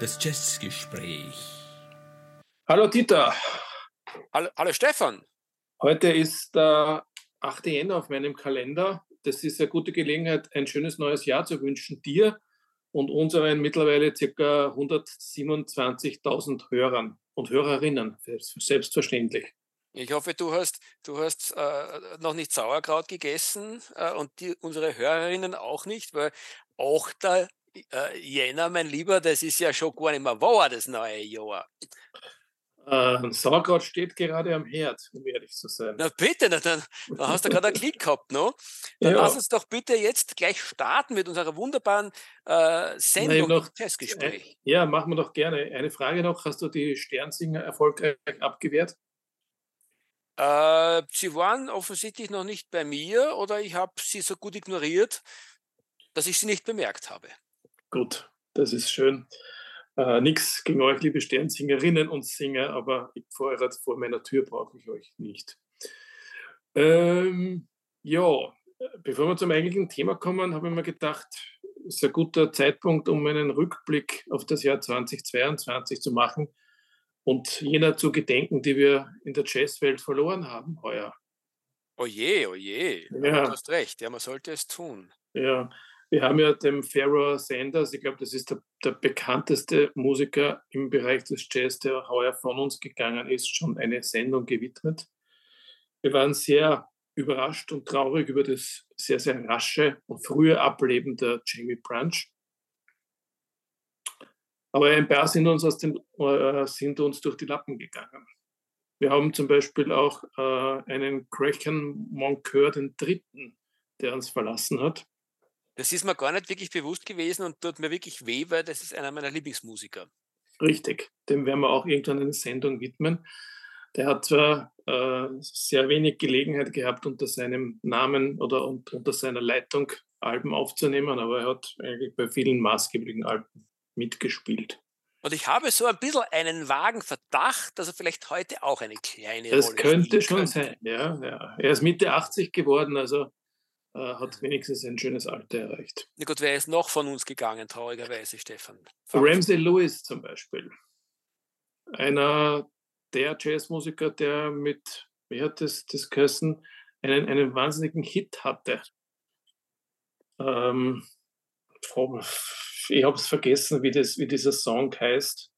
Das Jazzgespräch. Hallo Dieter. Hallo, hallo Stefan. Heute ist der 8. Jänner auf meinem Kalender. Das ist eine gute Gelegenheit, ein schönes neues Jahr zu wünschen dir und unseren mittlerweile ca. 127.000 Hörern und Hörerinnen, selbstverständlich. Ich hoffe, du hast, du hast äh, noch nicht Sauerkraut gegessen äh, und die, unsere Hörerinnen auch nicht, weil auch der äh, Jänner, mein Lieber, das ist ja schon gar nicht mehr wahr, das neue Jahr. Äh, Sauerkraut steht gerade am Herd, um ehrlich zu sein. Na bitte, na, dann, dann hast du gerade einen Klick gehabt, no? Dann ja. lass uns doch bitte jetzt gleich starten mit unserer wunderbaren äh, Sendung, noch, Testgespräch. Äh, ja, machen wir doch gerne. Eine Frage noch, hast du die Sternsinger erfolgreich abgewehrt? Äh, sie waren offensichtlich noch nicht bei mir oder ich habe sie so gut ignoriert, dass ich sie nicht bemerkt habe. Gut, das ist schön. Äh, Nichts gegen euch, liebe Sternsingerinnen und Singer, aber vor, vor meiner Tür brauche ich euch nicht. Ähm, ja, bevor wir zum eigentlichen Thema kommen, habe ich mir gedacht, es ist ein guter Zeitpunkt, um einen Rückblick auf das Jahr 2022 zu machen und jener zu gedenken, die wir in der Jazzwelt verloren haben heuer. Oje, oje, ja. du hast recht, ja, man sollte es tun. Ja, wir haben ja dem Pharaoh Sanders, ich glaube, das ist der, der, bekannteste Musiker im Bereich des Jazz, der heuer von uns gegangen ist, schon eine Sendung gewidmet. Wir waren sehr überrascht und traurig über das sehr, sehr rasche und frühe Ableben der Jamie Branch. Aber ein paar sind uns, aus den, äh, sind uns durch die Lappen gegangen. Wir haben zum Beispiel auch äh, einen Graham Moncur den Dritten, der uns verlassen hat. Das ist mir gar nicht wirklich bewusst gewesen und tut mir wirklich weh, weil das ist einer meiner Lieblingsmusiker. Richtig, dem werden wir auch irgendwann eine Sendung widmen. Der hat zwar äh, sehr wenig Gelegenheit gehabt, unter seinem Namen oder unter seiner Leitung Alben aufzunehmen, aber er hat eigentlich bei vielen maßgeblichen Alben mitgespielt. Und ich habe so ein bisschen einen vagen Verdacht, dass er vielleicht heute auch eine kleine das Rolle Das könnte schon könnte. sein, ja, ja. Er ist Mitte 80 geworden, also äh, hat wenigstens ein schönes Alter erreicht. Na gut, wer ist noch von uns gegangen, traurigerweise, Stefan? Ramsey Lewis zum Beispiel. Einer der Jazzmusiker, der mit, wie hat das, das geheißen, einen, einen wahnsinnigen Hit hatte. Ähm, ich habe es vergessen, wie, das, wie dieser Song heißt.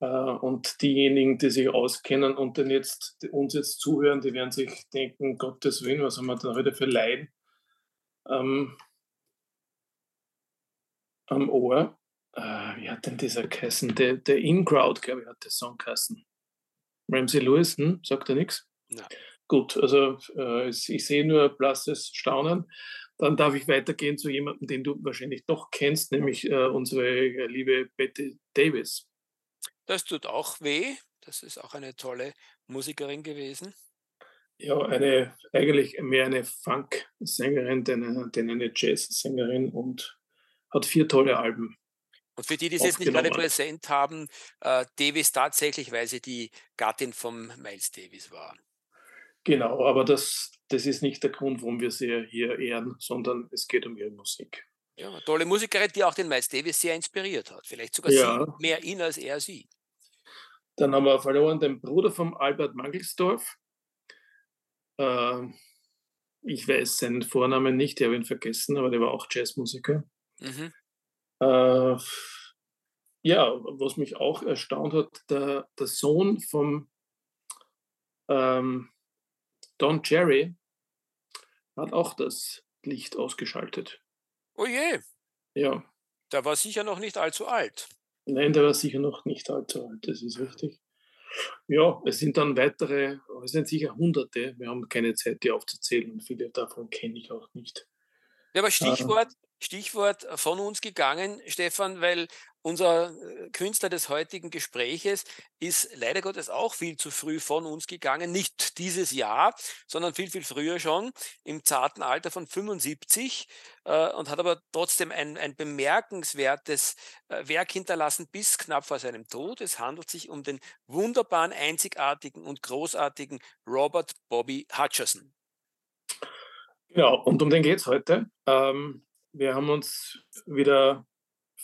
Äh, und diejenigen, die sich auskennen und den jetzt, uns jetzt zuhören, die werden sich denken, Gottes Willen, was haben wir denn heute für Leiden ähm, am Ohr? Äh, wie hat denn dieser geheißen? Der, der In-Crowd, glaube ich, hat der Song geheißen. Ramsey Lewis, hm? sagt er nichts? Ja. Gut, also äh, ich sehe nur blasses Staunen. Dann darf ich weitergehen zu jemandem, den du wahrscheinlich doch kennst, nämlich äh, unsere liebe Betty Davis. Das tut auch weh. Das ist auch eine tolle Musikerin gewesen. Ja, eine, eigentlich mehr eine Funk-Sängerin, denn, denn eine Jazz-Sängerin und hat vier tolle Alben. Und für die, die es jetzt nicht gerade präsent haben, äh, Davis tatsächlich, weil sie die Gattin von Miles Davis war. Genau, aber das, das ist nicht der Grund, warum wir sie hier ehren, sondern es geht um ihre Musik. Ja, tolle Musikerin, die auch den Miles Davis sehr inspiriert hat. Vielleicht sogar ja. mehr ihn als er sie. Dann haben wir verloren den Bruder von Albert Mangelsdorf. Äh, ich weiß seinen Vornamen nicht, ich habe ihn vergessen, aber der war auch Jazzmusiker. Mhm. Äh, ja, was mich auch erstaunt hat, der, der Sohn vom ähm, Don Cherry hat auch das Licht ausgeschaltet. Oh je. Ja. Der war sicher noch nicht allzu alt. Nein, der war sicher noch nicht allzu alt, das ist richtig. Ja, es sind dann weitere, es sind sicher Hunderte. Wir haben keine Zeit, die aufzuzählen und viele davon kenne ich auch nicht. Ja, aber Stichwort, Stichwort von uns gegangen, Stefan, weil unser äh, Künstler des heutigen Gespräches ist leider Gottes auch viel zu früh von uns gegangen. Nicht dieses Jahr, sondern viel, viel früher schon, im zarten Alter von 75 äh, und hat aber trotzdem ein, ein bemerkenswertes äh, Werk hinterlassen bis knapp vor seinem Tod. Es handelt sich um den wunderbaren, einzigartigen und großartigen Robert Bobby Hutcherson. Genau, und um den geht es heute. Ähm, wir haben uns wieder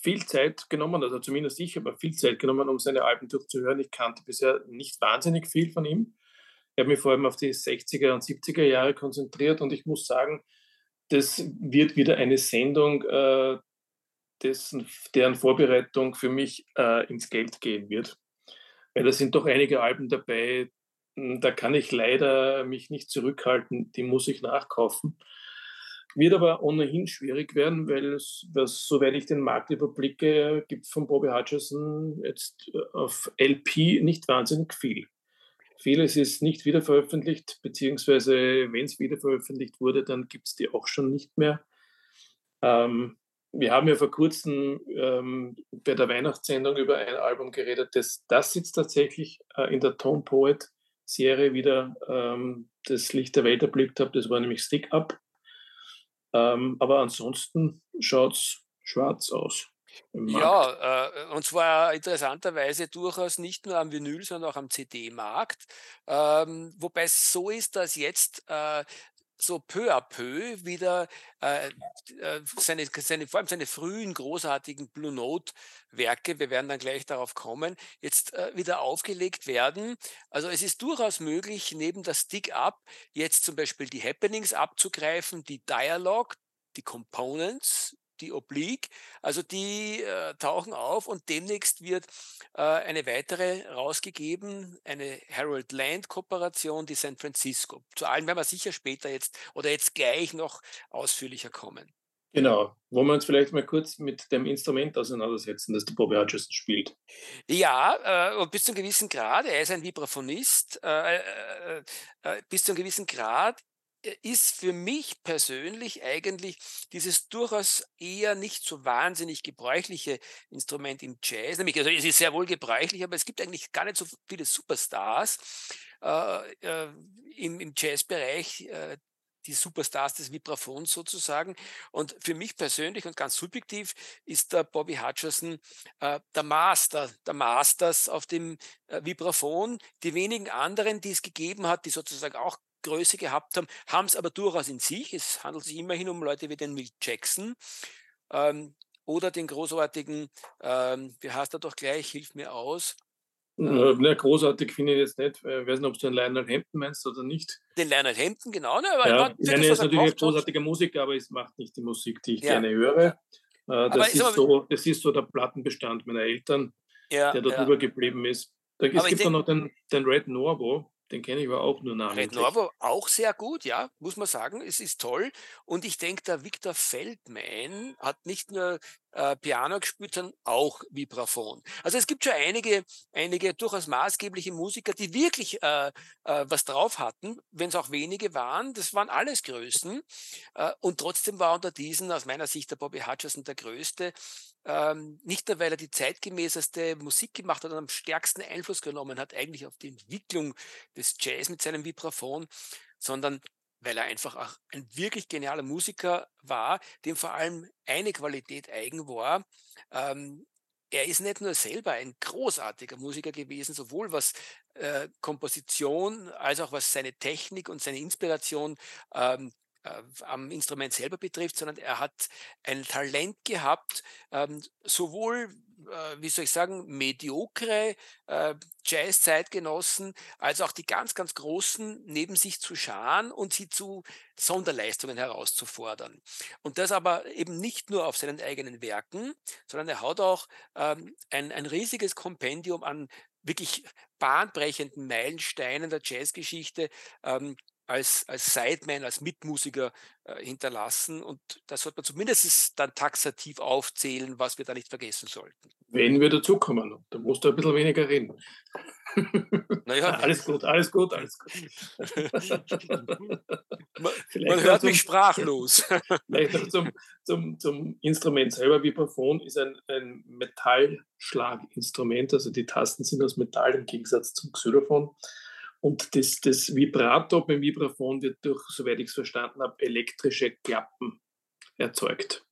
viel Zeit genommen, also zumindest ich habe viel Zeit genommen, um seine Alben durchzuhören. Ich kannte bisher nicht wahnsinnig viel von ihm. Ich habe mich vor allem auf die 60er und 70er Jahre konzentriert und ich muss sagen, das wird wieder eine Sendung, äh, dessen, deren Vorbereitung für mich äh, ins Geld gehen wird. Weil da sind doch einige Alben dabei, hm, da kann ich leider mich nicht zurückhalten, die muss ich nachkaufen. Wird aber ohnehin schwierig werden, weil es, was, soweit ich den Markt überblicke, gibt von Bobby Hutcherson jetzt äh, auf LP nicht wahnsinnig viel. Vieles ist nicht wiederveröffentlicht, beziehungsweise wenn es wiederveröffentlicht wurde, dann gibt es die auch schon nicht mehr. Ähm, wir haben ja vor kurzem ähm, bei der Weihnachtssendung über ein Album geredet, das, das jetzt tatsächlich äh, in der Tone Poet Serie wieder ähm, das Licht der Welt erblickt habe. Das war nämlich Stick Up. Ähm, aber ansonsten schaut es schwarz aus. Ja, äh, und zwar interessanterweise durchaus nicht nur am Vinyl, sondern auch am CD-Markt. Ähm, wobei es so ist, dass jetzt äh, so peu à peu wieder äh, äh, seine, seine, vor allem seine frühen großartigen Blue Note Werke, wir werden dann gleich darauf kommen, jetzt äh, wieder aufgelegt werden. Also es ist durchaus möglich, neben das Stick Up jetzt zum Beispiel die Happenings abzugreifen, die Dialog, die Components, die Oblique. Also die äh, tauchen auf und demnächst wird äh, eine weitere rausgegeben, eine Harold Land Kooperation, die San Francisco. Zu allen werden wir sicher später jetzt oder jetzt gleich noch ausführlicher kommen. Genau, wollen wir uns vielleicht mal kurz mit dem Instrument auseinandersetzen, das der Bobby Hutcherson spielt. Ja, äh, bis zu einem gewissen Grad, er ist ein Vibraphonist, äh, äh, äh bis zu einem gewissen Grad äh, ist für mich persönlich eigentlich dieses durchaus eher nicht so wahnsinnig gebräuchliche Instrument im Jazz. Nämlich, also es ist sehr wohl gebräuchlich, aber es gibt eigentlich gar nicht so viele Superstars äh, äh, im, im Jazzbereich, äh, die Superstars des Vibraphons sozusagen. Und für mich persönlich und ganz subjektiv ist der Bobby Hutcherson äh, der Master, der Masters auf dem äh, Vibraphon. Die wenigen anderen, die es gegeben hat, die sozusagen auch Größe gehabt haben, haben es aber durchaus in sich. Es handelt sich immerhin um Leute wie den Will Jackson ähm, oder den großartigen, ähm, wie heißt er doch gleich, hilf mir aus. Äh, na, großartig finde ich jetzt nicht. Ich weiß nicht, ob du den Lionel Hampton meinst oder nicht. Den Lionel Hampton, genau. Ne, aber ja, ich meine, er ist natürlich ein großartiger Musiker, aber es macht nicht die Musik, die ich ja. gerne höre. Äh, das, ist so, das ist so der Plattenbestand meiner Eltern, ja, der dort ja. übergeblieben ist. es gibt dann noch den, den Red Norvo, den kenne ich aber auch nur namentlich. Red Norvo auch sehr gut, ja, muss man sagen. Es ist toll. Und ich denke, der Victor Feldman hat nicht nur äh, Piano gespielt, sondern auch Vibraphon. Also es gibt schon einige, einige durchaus maßgebliche Musiker, die wirklich äh, äh, was drauf hatten, wenn es auch wenige waren. Das waren alles Größen. Äh, und trotzdem war unter diesen aus meiner Sicht der Bobby Hutcherson der Größte. Ähm, nicht nur, weil er die zeitgemäßeste Musik gemacht hat und am stärksten Einfluss genommen hat, eigentlich auf die Entwicklung des Jazz mit seinem Vibraphon, sondern weil er einfach auch ein wirklich genialer Musiker war, dem vor allem eine Qualität eigen war. Ähm, er ist nicht nur selber ein großartiger Musiker gewesen, sowohl was äh, Komposition als auch was seine Technik und seine Inspiration ähm, äh, am Instrument selber betrifft, sondern er hat ein Talent gehabt, ähm, sowohl, äh, wie soll ich sagen, mediokre äh, Jazz-Zeitgenossen, als auch die ganz, ganz Großen neben sich zu scharen und sie zu Sonderleistungen herauszufordern. Und das aber eben nicht nur auf seinen eigenen Werken, sondern er hat auch ähm, ein, ein riesiges Kompendium an wirklich bahnbrechenden Meilensteinen der Jazzgeschichte ähm, als, als Sideman, als Mitmusiker äh, hinterlassen. Und das sollte man zumindest dann taxativ aufzählen, was wir da nicht vergessen sollten. Wenn wir dazukommen, da musst du ein bisschen weniger reden. Naja, alles gut, alles gut, alles gut. man, man hört zum, mich sprachlos. Vielleicht noch zum, zum, zum Instrument selber. Vibraphon ist ein, ein Metallschlaginstrument, also die Tasten sind aus Metall im Gegensatz zum Xylophon. Und das, das Vibrato beim Vibraphon wird durch, soweit ich es verstanden habe, elektrische Klappen erzeugt.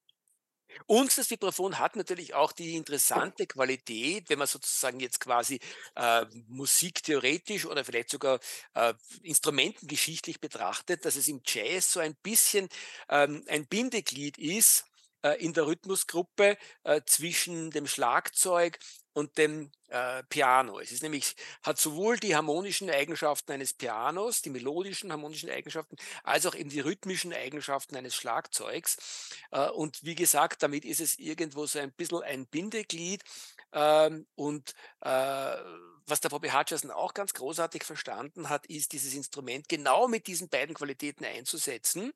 Und das Vibraphon hat natürlich auch die interessante Qualität, wenn man sozusagen jetzt quasi äh, musiktheoretisch oder vielleicht sogar äh, instrumentengeschichtlich betrachtet, dass es im Jazz so ein bisschen ähm, ein Bindeglied ist in der Rhythmusgruppe äh, zwischen dem Schlagzeug und dem äh, Piano. Es ist nämlich, hat sowohl die harmonischen Eigenschaften eines Pianos, die melodischen harmonischen Eigenschaften, als auch eben die rhythmischen Eigenschaften eines Schlagzeugs. Äh, und wie gesagt, damit ist es irgendwo so ein bisschen ein Bindeglied. Ähm, und äh, was der Bobby Hutcherson auch ganz großartig verstanden hat, ist, dieses Instrument genau mit diesen beiden Qualitäten einzusetzen.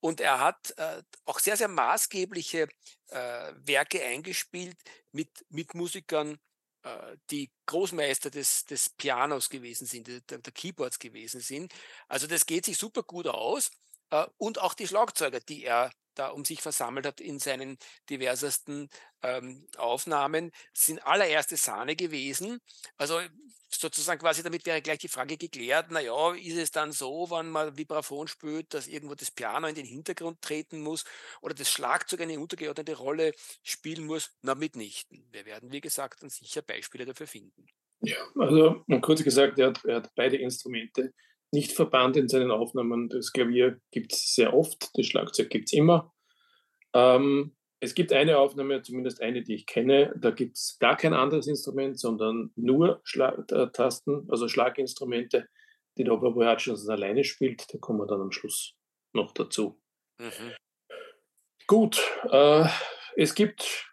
Und er hat äh, auch sehr, sehr maßgebliche äh, Werke eingespielt mit, mit Musikern, äh, die Großmeister des, des Pianos gewesen sind, der, der, Keyboards gewesen sind. Also das geht sich super gut aus. Äh, und auch die Schlagzeuger, die er da um sich versammelt hat in seinen diversesten ähm, Aufnahmen, sind allererste Sahne gewesen. Also sozusagen quasi damit wäre gleich die Frage geklärt, naja, ist es dann so, wenn man Vibraphon spürt, dass irgendwo das Piano in den Hintergrund treten muss oder das Schlagzeug eine untergeordnete Rolle spielen muss? Na, mitnichten. Wir werden, wie gesagt, dann sicher Beispiele dafür finden. Ja, also kurz gesagt, er hat, er hat beide Instrumente nicht verbannt in seinen Aufnahmen. Das Klavier gibt es sehr oft, das Schlagzeug gibt es immer. Ähm, es gibt eine Aufnahme, zumindest eine, die ich kenne, da gibt es gar kein anderes Instrument, sondern nur Schlag äh, Tasten, also Schlaginstrumente, die der Oberboyatschens alleine spielt. Da kommen wir dann am Schluss noch dazu. Mhm. Gut, äh, es gibt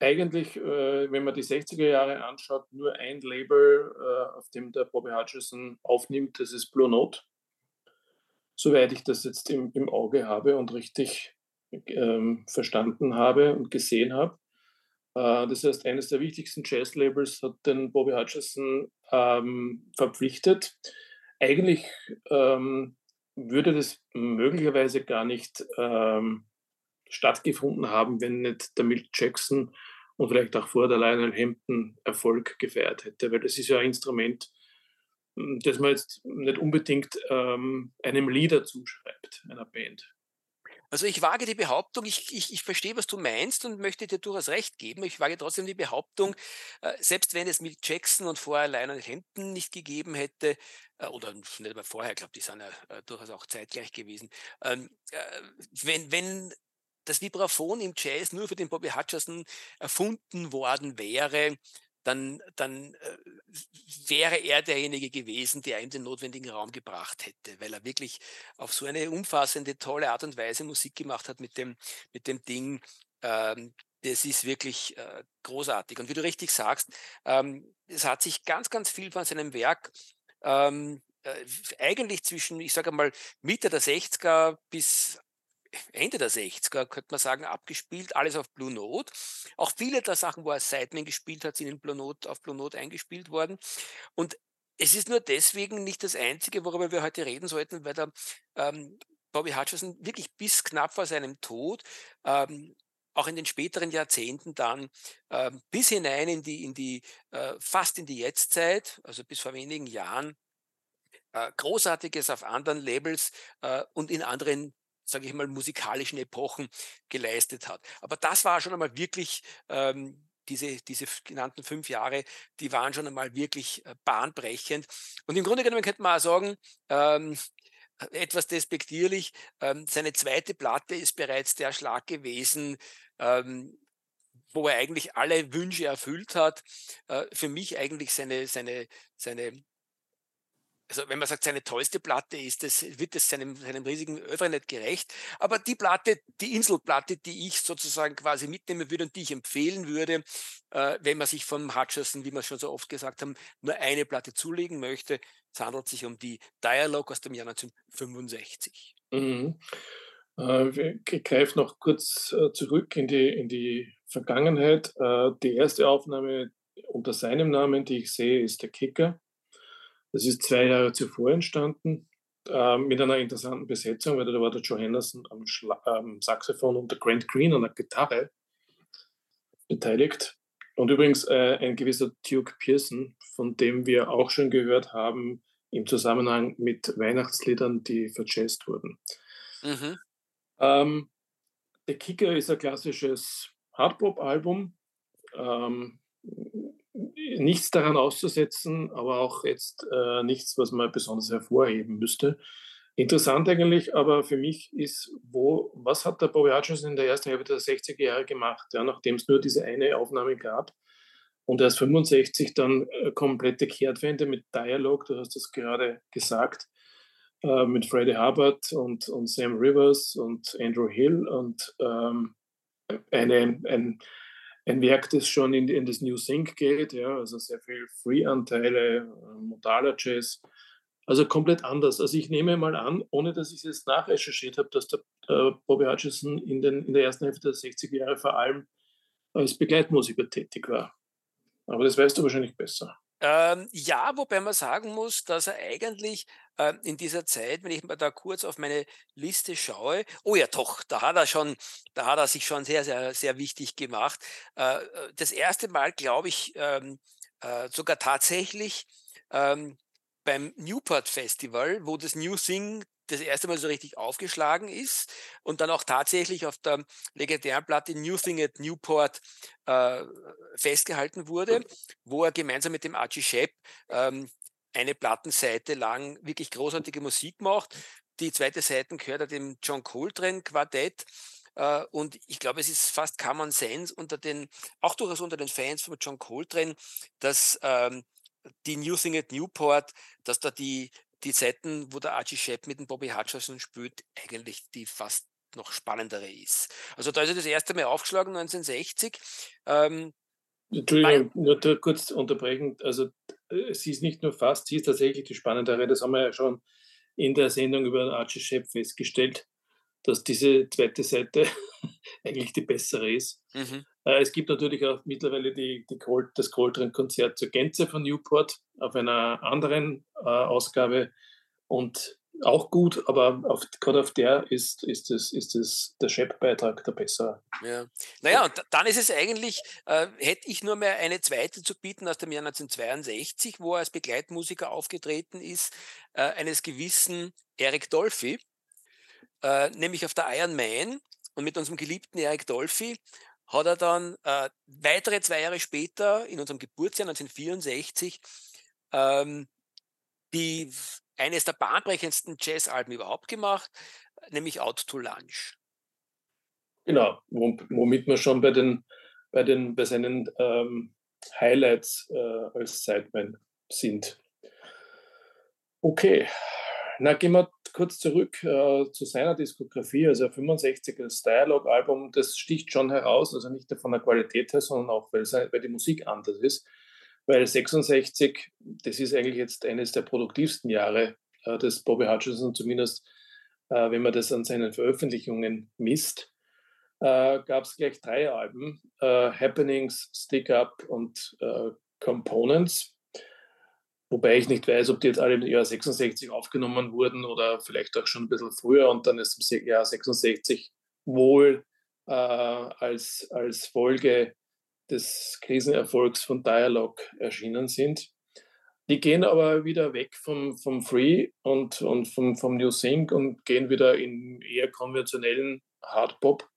eigentlich, äh, wenn man die 60er Jahre anschaut, nur ein Label, äh, auf dem der Bobby Hutcherson aufnimmt, das ist Blue Note. Soweit ich das jetzt im, im Auge habe und richtig ähm, verstanden habe und gesehen habe. Äh, das heißt, eines der wichtigsten Jazz-Labels hat den Bobby Hutcherson ähm, verpflichtet. Eigentlich ähm, würde das möglicherweise gar nicht ähm, stattgefunden haben, wenn nicht der Milt Jackson und vielleicht auch vor der Lionel Hampton Erfolg gefeiert hätte, weil das ist ja ein Instrument, hm, das man jetzt nicht unbedingt ähm, einem Leader zuschreibt, einer Band. Also ich wage die Behauptung, ich, ich, ich verstehe, was du meinst und möchte dir durchaus recht geben. Ich wage trotzdem die Behauptung, äh, selbst wenn es mit Jackson und vorher Lionel Hampton nicht gegeben hätte, äh, oder nicht mal vorher, ich glaube, die sind ja äh, durchaus auch zeitgleich gewesen, ähm, äh, wenn, wenn das Vibraphon im Jazz nur für den Bobby Hutcherson erfunden worden wäre, dann, dann äh, wäre er derjenige gewesen, der ihm den notwendigen Raum gebracht hätte, weil er wirklich auf so eine umfassende, tolle Art und Weise Musik gemacht hat mit dem, mit dem Ding. Ähm, das ist wirklich äh, großartig. Und wie du richtig sagst, ähm, es hat sich ganz, ganz viel von seinem Werk ähm, äh, eigentlich zwischen, ich sage mal, Mitte der 60er bis Ende der 60er, könnte man sagen, abgespielt, alles auf Blue Note. Auch viele der Sachen, wo er Sideman gespielt hat, sind in Blue Note, auf Blue Note eingespielt worden. Und es ist nur deswegen nicht das Einzige, worüber wir heute reden sollten, weil der ähm, Bobby Hutcherson wirklich bis knapp vor seinem Tod ähm, auch in den späteren Jahrzehnten dann äh, bis hinein in die, in die äh, fast in die Jetztzeit, also bis vor wenigen Jahren, äh, Großartiges auf anderen Labels äh, und in anderen sage ich mal, musikalischen Epochen geleistet hat. Aber das war schon einmal wirklich ähm, diese, diese genannten fünf Jahre, die waren schon einmal wirklich äh, bahnbrechend. Und im Grunde genommen könnte man auch sagen, ähm, etwas despektierlich, ähm, seine zweite Platte ist bereits der Schlag gewesen, ähm, wo er eigentlich alle Wünsche erfüllt hat. Äh, für mich eigentlich seine, seine, seine also wenn man sagt, seine tollste Platte ist, das wird es seinem, seinem riesigen Övre nicht gerecht. Aber die Platte, die Inselplatte, die ich sozusagen quasi mitnehmen würde und die ich empfehlen würde, äh, wenn man sich vom Hutcherson, wie wir schon so oft gesagt haben, nur eine Platte zulegen möchte, es handelt sich um die Dialogue aus dem Jahr 1965. Mhm. Äh, ich greife noch kurz äh, zurück in die, in die Vergangenheit. Äh, die erste Aufnahme unter seinem Namen, die ich sehe, ist der Kicker das ist zwei Jahre zuvor entstanden, äh, mit einer interessanten Besetzung, weil da war der Joe Henderson am Schla ähm, Saxophon und der Grant Green an der Gitarre beteiligt. Und übrigens äh, ein gewisser Duke Pearson, von dem wir auch schon gehört haben im Zusammenhang mit Weihnachtsliedern, die verjazzt wurden. Mhm. Ähm, The Kicker ist ein klassisches Hardpop-Album. Ähm, nichts daran auszusetzen, aber auch jetzt äh, nichts, was man besonders hervorheben müsste. Interessant eigentlich, aber für mich ist, wo, was hat der Hutcherson in der ersten Hälfte der 60er Jahre gemacht, ja, nachdem es nur diese eine Aufnahme gab und erst 65 dann äh, komplette Kehrtwende mit Dialog, du hast das gerade gesagt, äh, mit Freddie Hubbard und, und Sam Rivers und Andrew Hill und ähm, eine, ein, ein Werk, das schon in, in das New Sync geht, ja, also sehr viel Free-Anteile, äh, modaler Jazz, also komplett anders. Also ich nehme mal an, ohne dass ich es jetzt nachrecherchiert habe, dass der äh, Bobby Hutchison in, den, in der ersten Hälfte der 60er Jahre vor allem als Begleitmusiker tätig war. Aber das weißt du wahrscheinlich besser. Ähm, ja, wobei man sagen muss, dass er eigentlich äh, in dieser Zeit, wenn ich mal da kurz auf meine Liste schaue, oh ja, doch, da hat er schon, da hat er sich schon sehr, sehr, sehr wichtig gemacht. Äh, äh das erste Mal, glaube ich, ähm, äh, sogar tatsächlich ähm, beim Newport Festival, wo das New Thing das erste Mal so richtig aufgeschlagen ist und dann auch tatsächlich auf der legendären Platte New Thing at Newport äh, festgehalten wurde, wo er gemeinsam mit dem Archie Shepp ähm, eine Plattenseite lang wirklich großartige Musik macht. Die zweite Seite gehört er dem John Coltrane Quartett. Uh, und ich glaube, es ist fast Common Sense unter den, auch durchaus unter den Fans von John Coltrane, dass ähm, die New Thing at Newport, dass da die die Seiten, wo der Archie Shepp mit dem Bobby Hutcherson spielt, eigentlich die fast noch spannendere ist. Also da ist er das erste Mal aufgeschlagen, 1960. Ähm, Entschuldigung, nur kurz unterbrechen. Also äh, sie ist nicht nur fast, sie ist tatsächlich die spannendere. Das haben wir ja schon in der Sendung über Archie Shepp festgestellt, dass diese zweite Seite eigentlich die bessere ist. Mhm. Äh, es gibt natürlich auch mittlerweile die, die Colt, das Coltrane-Konzert zur Gänze von Newport auf einer anderen äh, Ausgabe und auch gut, aber auf, gerade auf der ist, ist, es, ist es der Shep-Beitrag der bessere. Ja. Naja, und dann ist es eigentlich, äh, hätte ich nur mehr eine zweite zu bieten aus dem Jahr 1962, wo er als Begleitmusiker aufgetreten ist, äh, eines gewissen Eric Dolphy, äh, nämlich auf der Iron Man. Und mit unserem geliebten Eric Dolphy hat er dann äh, weitere zwei Jahre später, in unserem Geburtsjahr 1964, ähm, die, eines der bahnbrechendsten Jazzalben überhaupt gemacht, nämlich Out to Lunch. Genau, womit wir schon bei, den, bei, den, bei seinen ähm, Highlights äh, als Sideman sind. Okay, na, gehen wir kurz zurück äh, zu seiner Diskografie. Also 65 das Dialog-Album, das sticht schon heraus, also nicht nur von der Qualität her, sondern auch, weil, weil die Musik anders ist. Weil 66, das ist eigentlich jetzt eines der produktivsten Jahre äh, des Bobby Hutchinson, zumindest äh, wenn man das an seinen Veröffentlichungen misst. Äh, Gab es gleich drei Alben, äh, Happenings, Stick Up und äh, Components Wobei ich nicht weiß, ob die jetzt alle im Jahr 66 aufgenommen wurden oder vielleicht auch schon ein bisschen früher und dann ist im Jahr 66 wohl äh, als, als Folge des Krisenerfolgs von Dialog erschienen sind. Die gehen aber wieder weg vom, vom Free und, und vom, vom New Sync und gehen wieder in eher konventionellen Hardpop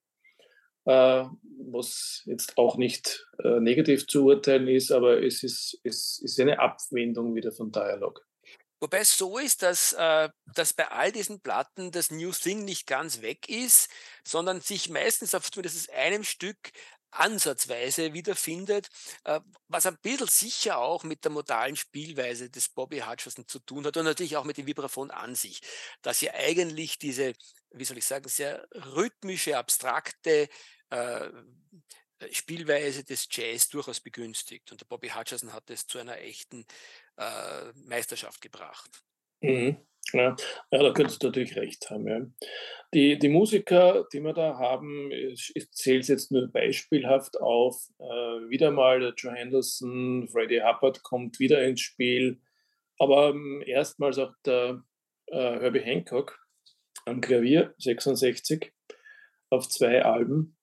äh, was jetzt auch nicht äh, negativ zu urteilen ist, aber es ist, es ist eine Abwendung wieder von Dialog. Wobei es so ist, dass, äh, dass bei all diesen Platten das New Thing nicht ganz weg ist, sondern sich meistens auf zumindest einem Stück ansatzweise wiederfindet, äh, was ein bisschen sicher auch mit der modalen Spielweise des Bobby Hutcherson zu tun hat und natürlich auch mit dem Vibraphon an sich, dass ja eigentlich diese, wie soll ich sagen, sehr rhythmische, abstrakte äh, Spielweise des Jazz durchaus begünstigt. Und der Bobby Hutcherson hat es zu einer echten äh, Meisterschaft gebracht. Mhm. Ja, ja, da könntest du natürlich recht haben. Ja. Die, die Musiker, die wir da haben, ich, ich zähle es jetzt nur beispielhaft auf. Äh, wieder mal der Joe Henderson, Freddie Hubbard kommt wieder ins Spiel, aber ähm, erstmals auch der äh, Herbie Hancock am Klavier 66 auf zwei Alben.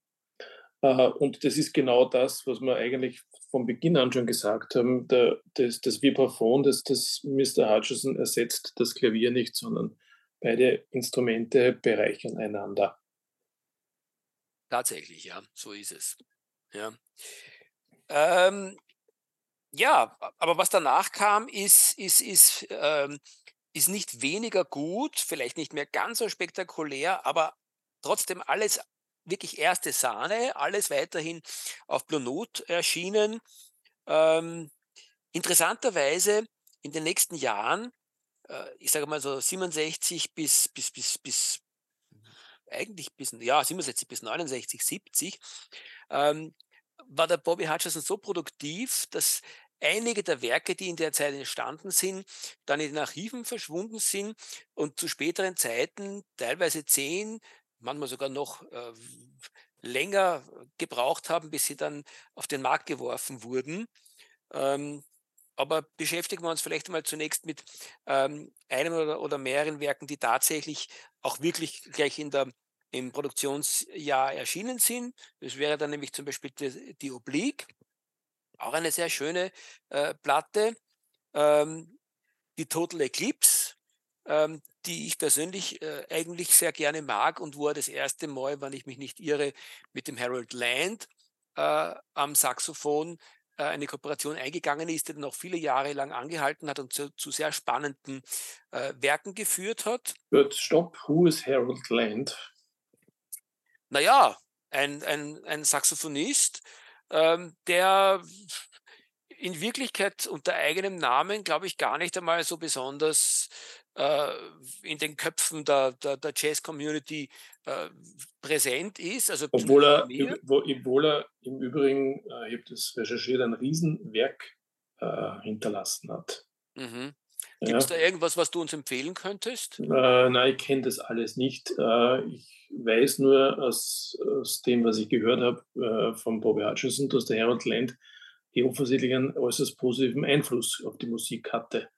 Äh, und das ist genau das, was wir eigentlich von Beginn an schon gesagt haben. Das, das Vibraphon, das, das Mr. Hutchison ersetzt das Klavier nicht, sondern beide Instrumente bereichern einander. Tatsächlich, ja, so ist es. Ja. Ähm, ja, aber was danach kam, ist, ist, ist, ähm, ist nicht weniger gut, vielleicht nicht mehr ganz so spektakulär, aber trotzdem alles wirklich erste Sahne, alles weiterhin auf Blue Note erschienen. Ähm, interessanterweise in den nächsten Jahren, äh, ich sage mal so 67 bis, bis, bis, bis eigentlich bis, ja, 67 bis 69, 70, ähm, war der Bobby Hutcherson so produktiv, dass einige der Werke, die in der Zeit entstanden sind, dann in den Archiven verschwunden sind und zu späteren Zeiten teilweise zehn, manchmal sogar noch äh, länger gebraucht haben, bis sie dann auf den Markt geworfen wurden. Ähm, aber beschäftigen wir uns vielleicht mal zunächst mit ähm, einem oder, oder mehreren Werken, die tatsächlich auch wirklich gleich in der im Produktionsjahr erschienen sind. Das wäre dann nämlich zum Beispiel die, die Oblique, auch eine sehr schöne äh, Platte. Ähm, die Total Eclipse, ähm, die ich persönlich äh, eigentlich sehr gerne mag und wo er das erste Mal, wenn ich mich nicht irre, mit dem Harold Land äh, am Saxophon äh, eine Kooperation eingegangen ist, die dann noch viele Jahre lang angehalten hat und zu, zu sehr spannenden äh, Werken geführt hat. But stop, who is Harold Land? naja, ein, ein, ein Saxophonist, ähm, der in Wirklichkeit unter eigenem Namen, glaube ich, gar nicht einmal so besonders äh, in den Köpfen der, der, der Jazz-Community äh, präsent ist. Also obwohl, er, obwohl er im Übrigen, äh, ich habe das recherchiert, ein Riesenwerk äh, hinterlassen hat. Mhm. Gibt es ja. da irgendwas, was du uns empfehlen könntest? Äh, nein, ich kenne das alles nicht. Äh, ich weiß nur aus, aus, dem, was ich gehört habe äh, von Bobby Hutchinson, dass der Harold Land hier offensichtlich einen äußerst positiven Einfluss auf die Musik hatte.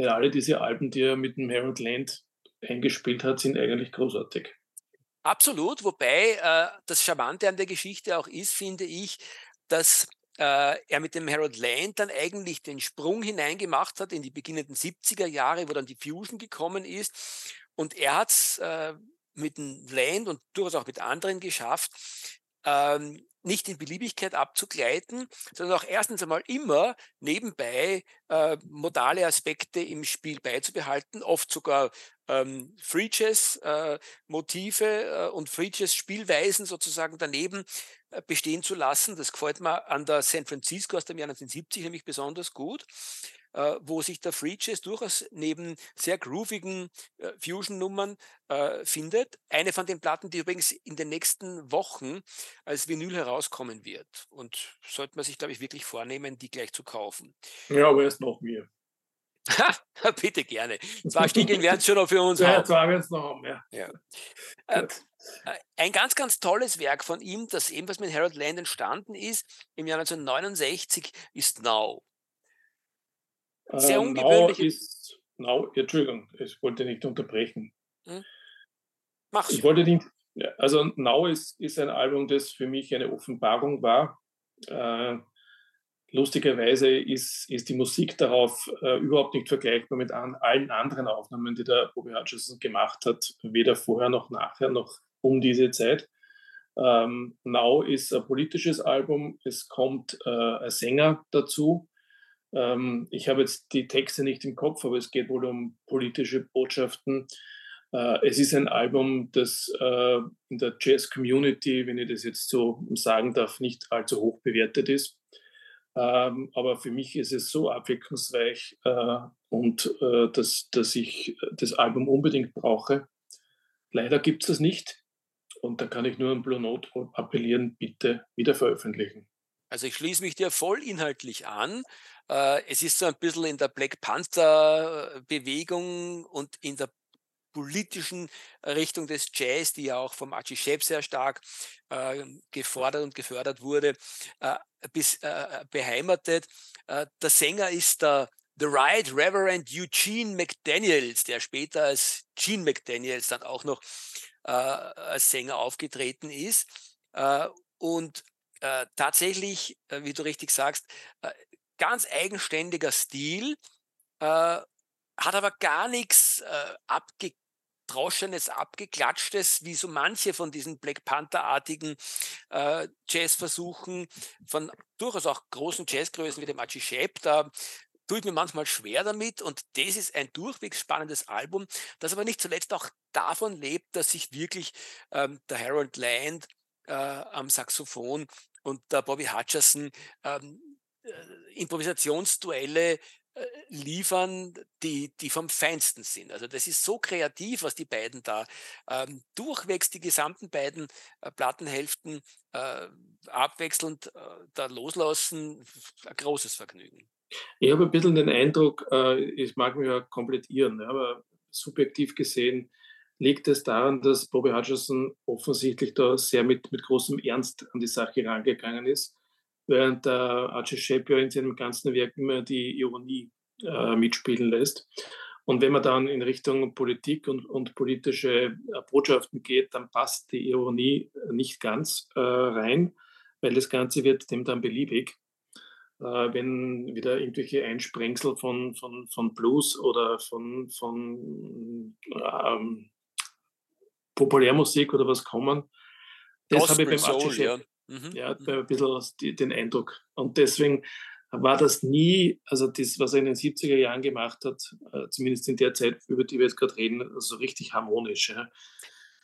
Weil alle diese Alben, die er mit dem Harold Land eingespielt hat, sind eigentlich großartig. Absolut, wobei äh, das Charmante an der Geschichte auch ist, finde ich, dass äh, er mit dem Harold Land dann eigentlich den Sprung hineingemacht hat in die beginnenden 70er Jahre, wo dann die Fusion gekommen ist. Und er hat es äh, mit dem Land und durchaus auch mit anderen geschafft, ähm, nicht in Beliebigkeit abzugleiten, sondern auch erstens einmal immer nebenbei äh, modale Aspekte im Spiel beizubehalten, oft sogar ähm, Free Jazz äh, Motive äh, und Free Jazz Spielweisen sozusagen daneben äh, bestehen zu lassen. Das gefällt mir an der San Francisco aus dem Jahr 1970 nämlich besonders gut. Äh, wo sich der Free Jazz durchaus neben sehr groovigen äh, Fusion-Nummern äh, findet. Eine von den Platten, die übrigens in den nächsten Wochen als Vinyl herauskommen wird. Und sollte man sich, glaube ich, wirklich vornehmen, die gleich zu kaufen. Ja, aber erst noch mir. Bitte gerne. Zwei Stiegeln werden es schon noch für uns ja, haben. Zwei werden es noch haben, ja. ja. Äh, ein ganz, ganz tolles Werk von ihm, das ebenfalls mit Harold Land entstanden ist, im Jahr 1969, ist Now. Sehr ungewöhnlich. Now ist, now, Entschuldigung, ich wollte nicht unterbrechen. Hm? Mach's. Ich wollte nicht, also Now ist, ist ein Album, das für mich eine Offenbarung war. Äh, lustigerweise ist, ist die Musik darauf äh, überhaupt nicht vergleichbar mit an, allen anderen Aufnahmen, die der Bobby Hutcherson gemacht hat, weder vorher noch nachher, noch um diese Zeit. Ähm, Now ist ein politisches Album, es kommt äh, ein Sänger dazu, ähm, ich habe jetzt die Texte nicht im Kopf, aber es geht wohl um politische Botschaften. Äh, es ist ein Album, das äh, in der Jazz-Community, wenn ich das jetzt so sagen darf, nicht allzu hoch bewertet ist. Ähm, aber für mich ist es so abwechslungsreich äh, und äh, dass, dass ich das Album unbedingt brauche. Leider gibt es das nicht. Und da kann ich nur an Blue Note appellieren, bitte wieder veröffentlichen. Also ich schließe mich dir voll inhaltlich an. Äh, es ist so ein bisschen in der Black Panther-Bewegung und in der politischen Richtung des Jazz, die ja auch vom Archie Shepp sehr stark äh, gefordert und gefördert wurde, äh, bis, äh, beheimatet. Äh, der Sänger ist der The Right Reverend Eugene McDaniels, der später als Gene McDaniels dann auch noch äh, als Sänger aufgetreten ist. und äh, tatsächlich, äh, wie du richtig sagst, ganz eigenständiger Stil, äh, hat aber gar nichts äh, abge Abgeklatschtes, wie so manche von diesen Black Panther-artigen äh, Jazzversuchen von durchaus auch großen Jazzgrößen wie dem Archie Shepp. Da tue ich mir manchmal schwer damit und das ist ein durchwegs spannendes Album, das aber nicht zuletzt auch davon lebt, dass sich wirklich ähm, der Harold Land äh, am Saxophon und der Bobby Hutcherson ähm, äh, Improvisationsduelle äh, liefern, die, die vom Feinsten sind. Also das ist so kreativ, was die beiden da ähm, durchwegs die gesamten beiden äh, Plattenhälften äh, abwechselnd äh, da loslassen. Ein großes Vergnügen. Ich habe ein bisschen den Eindruck, äh, ich mag mich ja komplett irren, aber subjektiv gesehen liegt es daran, dass Bobby Hutcherson offensichtlich da sehr mit, mit großem Ernst an die Sache rangegangen ist, während der Archie Shepp ja in seinem ganzen Werk immer die Ironie äh, mitspielen lässt. Und wenn man dann in Richtung Politik und, und politische äh, Botschaften geht, dann passt die Ironie nicht ganz äh, rein, weil das Ganze wird dem dann beliebig äh, wenn wieder irgendwelche Einsprengsel von, von, von Blues oder von, von ähm, Populärmusik oder was kommen. Das habe ich beim Soul, ja. Mhm. ja, mhm. ein bisschen den Eindruck. Und deswegen war das nie, also das, was er in den 70er Jahren gemacht hat, äh, zumindest in der Zeit, über die wir jetzt gerade reden, so also richtig harmonisch. Ja.